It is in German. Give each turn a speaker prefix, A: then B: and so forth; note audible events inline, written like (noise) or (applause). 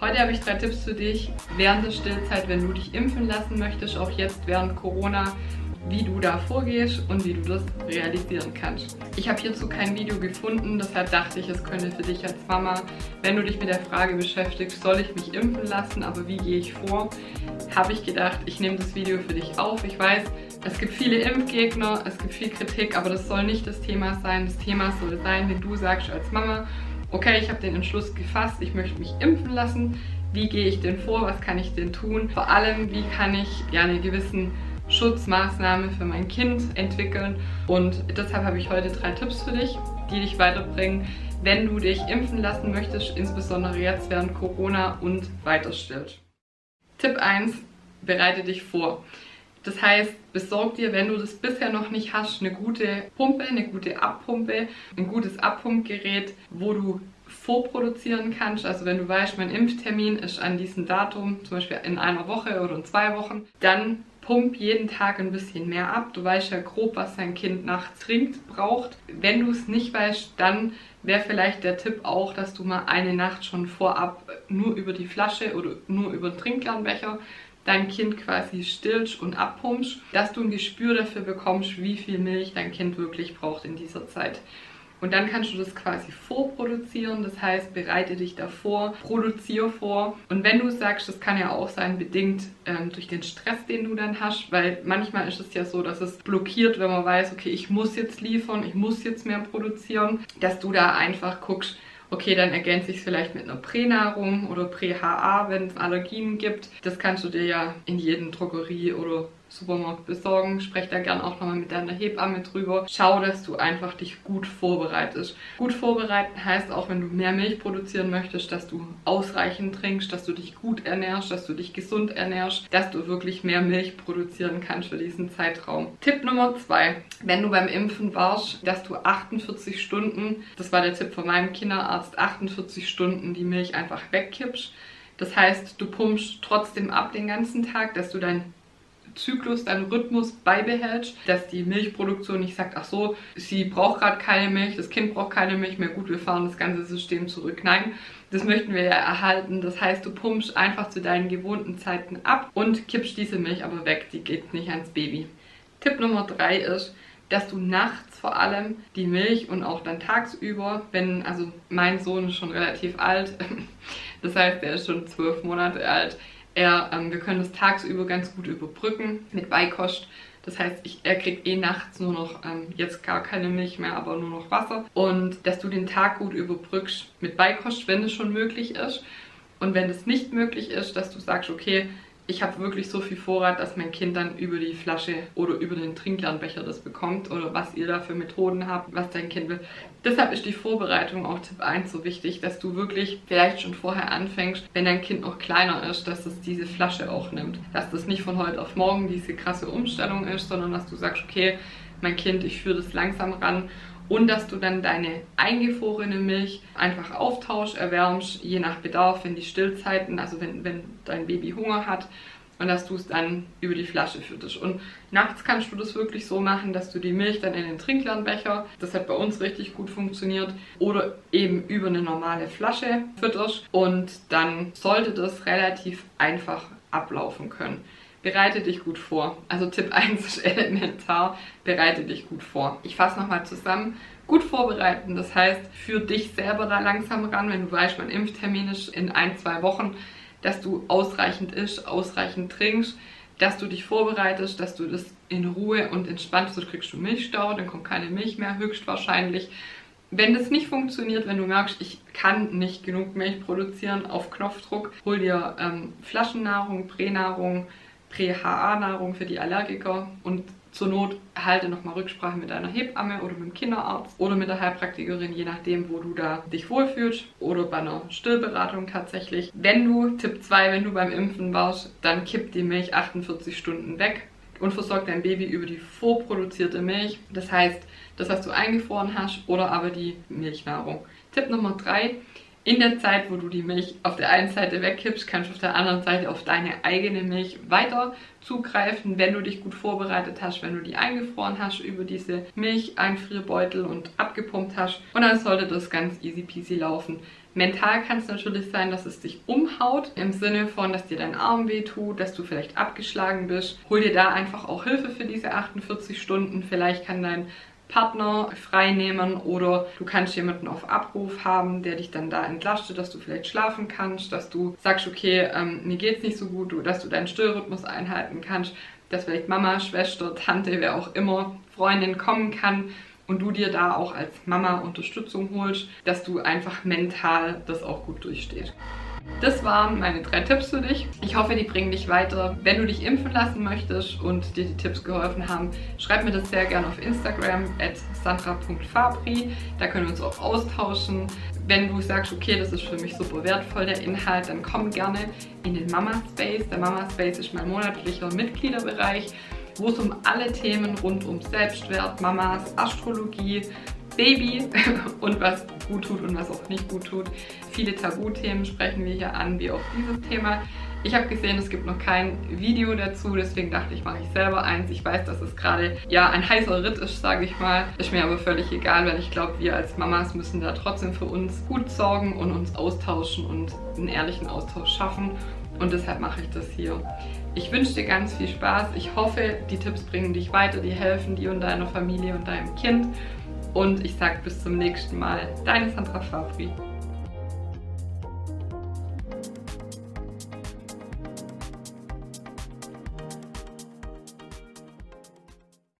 A: Heute habe ich drei Tipps für dich während der Stillzeit, wenn du dich impfen lassen möchtest, auch jetzt während Corona, wie du da vorgehst und wie du das realisieren kannst. Ich habe hierzu kein Video gefunden, deshalb dachte ich, es könnte für dich als Mama, wenn du dich mit der Frage beschäftigst, soll ich mich impfen lassen, aber wie gehe ich vor, habe ich gedacht, ich nehme das Video für dich auf. Ich weiß, es gibt viele Impfgegner, es gibt viel Kritik, aber das soll nicht das Thema sein. Das Thema soll sein, wenn du sagst als Mama, okay, ich habe den Entschluss gefasst, ich möchte mich impfen lassen. Wie gehe ich denn vor? Was kann ich denn tun? Vor allem, wie kann ich ja eine gewissen Schutzmaßnahme für mein Kind entwickeln? Und deshalb habe ich heute drei Tipps für dich, die dich weiterbringen, wenn du dich impfen lassen möchtest, insbesondere jetzt während Corona und weiter stillt. Tipp 1, bereite dich vor. Das heißt, besorg dir, wenn du das bisher noch nicht hast, eine gute Pumpe, eine gute Abpumpe, ein gutes Abpumpgerät, wo du vorproduzieren kannst. Also wenn du weißt, mein Impftermin ist an diesem Datum, zum Beispiel in einer Woche oder in zwei Wochen, dann pump jeden Tag ein bisschen mehr ab. Du weißt ja grob, was dein Kind nachts trinkt, braucht. Wenn du es nicht weißt, dann wäre vielleicht der Tipp auch, dass du mal eine Nacht schon vorab nur über die Flasche oder nur über den Trinkgernbecher dein Kind quasi stillst und abpumpst, dass du ein Gespür dafür bekommst, wie viel Milch dein Kind wirklich braucht in dieser Zeit. Und dann kannst du das quasi vorproduzieren, das heißt, bereite dich davor, produziere vor. Und wenn du sagst, das kann ja auch sein, bedingt ähm, durch den Stress, den du dann hast, weil manchmal ist es ja so, dass es blockiert, wenn man weiß, okay, ich muss jetzt liefern, ich muss jetzt mehr produzieren, dass du da einfach guckst, Okay, dann ergänze ich es vielleicht mit einer Pränahrung oder Prä-HA, wenn es Allergien gibt. Das kannst du dir ja in jedem Drogerie oder Supermarkt besorgen. Sprech da gern auch nochmal mit deiner Hebamme drüber. Schau, dass du einfach dich gut vorbereitest. Gut vorbereiten heißt auch, wenn du mehr Milch produzieren möchtest, dass du ausreichend trinkst, dass du dich gut ernährst, dass du dich gesund ernährst, dass du wirklich mehr Milch produzieren kannst für diesen Zeitraum. Tipp Nummer zwei, wenn du beim Impfen warst, dass du 48 Stunden, das war der Tipp von meinem Kinderarzt, 48 Stunden die Milch einfach wegkippst. Das heißt, du pumpst trotzdem ab den ganzen Tag, dass du dein Zyklus, deinen Rhythmus beibehältst, dass die Milchproduktion nicht sagt, ach so, sie braucht gerade keine Milch, das Kind braucht keine Milch mehr, gut, wir fahren das ganze System zurück. Nein, das möchten wir ja erhalten. Das heißt, du pumpst einfach zu deinen gewohnten Zeiten ab und kippst diese Milch aber weg, die geht nicht ans Baby. Tipp Nummer drei ist, dass du nachts vor allem die Milch und auch dann tagsüber, wenn, also mein Sohn ist schon relativ alt, (laughs) das heißt, er ist schon zwölf Monate alt, er, ähm, wir können das tagsüber ganz gut überbrücken mit Beikost. Das heißt, ich, er kriegt eh nachts nur noch, ähm, jetzt gar keine Milch mehr, aber nur noch Wasser. Und dass du den Tag gut überbrückst mit Beikost, wenn es schon möglich ist. Und wenn es nicht möglich ist, dass du sagst, okay, ich habe wirklich so viel Vorrat, dass mein Kind dann über die Flasche oder über den Trinklernbecher das bekommt oder was ihr da für Methoden habt, was dein Kind will. Deshalb ist die Vorbereitung auch Tipp 1 so wichtig, dass du wirklich vielleicht schon vorher anfängst, wenn dein Kind noch kleiner ist, dass es diese Flasche auch nimmt. Dass das nicht von heute auf morgen diese krasse Umstellung ist, sondern dass du sagst, okay, mein Kind, ich führe das langsam ran und dass du dann deine eingefrorene Milch einfach auftauschst, erwärmst, je nach Bedarf, wenn die Stillzeiten, also wenn, wenn dein Baby Hunger hat und dass du es dann über die Flasche fütterst. Und nachts kannst du das wirklich so machen, dass du die Milch dann in den Trinklernbecher, das hat bei uns richtig gut funktioniert, oder eben über eine normale Flasche fütterst und dann sollte das relativ einfach ablaufen können bereite dich gut vor. Also Tipp (laughs) 1 ist elementar, bereite dich gut vor. Ich fasse nochmal zusammen. Gut vorbereiten, das heißt, für dich selber da langsam ran, wenn du weißt, mein Impftermin ist in ein, zwei Wochen, dass du ausreichend isst, ausreichend trinkst, dass du dich vorbereitest, dass du das in Ruhe und entspannt, sonst kriegst du Milchstau, dann kommt keine Milch mehr, höchstwahrscheinlich. Wenn das nicht funktioniert, wenn du merkst, ich kann nicht genug Milch produzieren auf Knopfdruck, hol dir ähm, Flaschennahrung, Pränahrung, Prä-HA-Nahrung für die Allergiker und zur Not halte nochmal Rücksprache mit deiner Hebamme oder mit dem Kinderarzt oder mit der Heilpraktikerin, je nachdem, wo du da dich wohlfühlst oder bei einer Stillberatung tatsächlich. Wenn du, Tipp 2, wenn du beim Impfen warst, dann kipp die Milch 48 Stunden weg und versorg dein Baby über die vorproduzierte Milch. Das heißt, das, was du eingefroren hast oder aber die Milchnahrung. Tipp Nummer 3, In der Zeit, wo du die Milch auf der einen Seite wegkippst, kannst du auf der anderen Seite auf deine eigene Milch weiter zugreifen, wenn du dich gut vorbereitet hast, wenn du die eingefroren hast über diese Milch-Einfrierbeutel und abgepumpt hast. Und dann sollte das ganz easy peasy laufen. Mental kann es natürlich sein, dass es dich umhaut, im Sinne von, dass dir dein Arm weh tut, dass du vielleicht abgeschlagen bist. Hol dir da einfach auch Hilfe für diese 48 Stunden. Vielleicht kann dein Partner freinehmen oder du kannst jemanden auf Abruf haben, der dich dann da entlastet, dass du vielleicht schlafen kannst, dass du sagst, okay, ähm, mir geht's nicht so gut, dass du deinen Stillrhythmus einhalten kannst, dass vielleicht Mama, Schwester, Tante, wer auch immer, Freundin kommen kann und du dir da auch als Mama Unterstützung holst, dass du einfach mental das auch gut durchstehst. Das waren meine drei Tipps für dich. Ich hoffe, die bringen dich weiter. Wenn du dich impfen lassen möchtest und dir die Tipps geholfen haben, schreib mir das sehr gerne auf Instagram at sandra.fabri. Da können wir uns auch austauschen. Wenn du sagst, okay, das ist für mich super wertvoll, der Inhalt, dann komm gerne in den Mama Space. Der Mama Space ist mein monatlicher Mitgliederbereich, wo es um alle Themen rund um Selbstwert, Mamas, Astrologie, Baby (laughs) und was gut tut und was auch nicht gut tut. Viele Tabuthemen sprechen wir hier an, wie auch dieses Thema. Ich habe gesehen, es gibt noch kein Video dazu, deswegen dachte ich, mache ich selber eins. Ich weiß, dass es gerade ja ein heißer Ritt ist, sage ich mal. Ist mir aber völlig egal, weil ich glaube, wir als Mamas müssen da trotzdem für uns gut sorgen und uns austauschen und einen ehrlichen Austausch schaffen. Und deshalb mache ich das hier. Ich wünsche dir ganz viel Spaß. Ich hoffe, die Tipps bringen dich weiter, die helfen dir und deiner Familie und deinem Kind. Und ich sage bis zum nächsten Mal. Deine Sandra Fabri.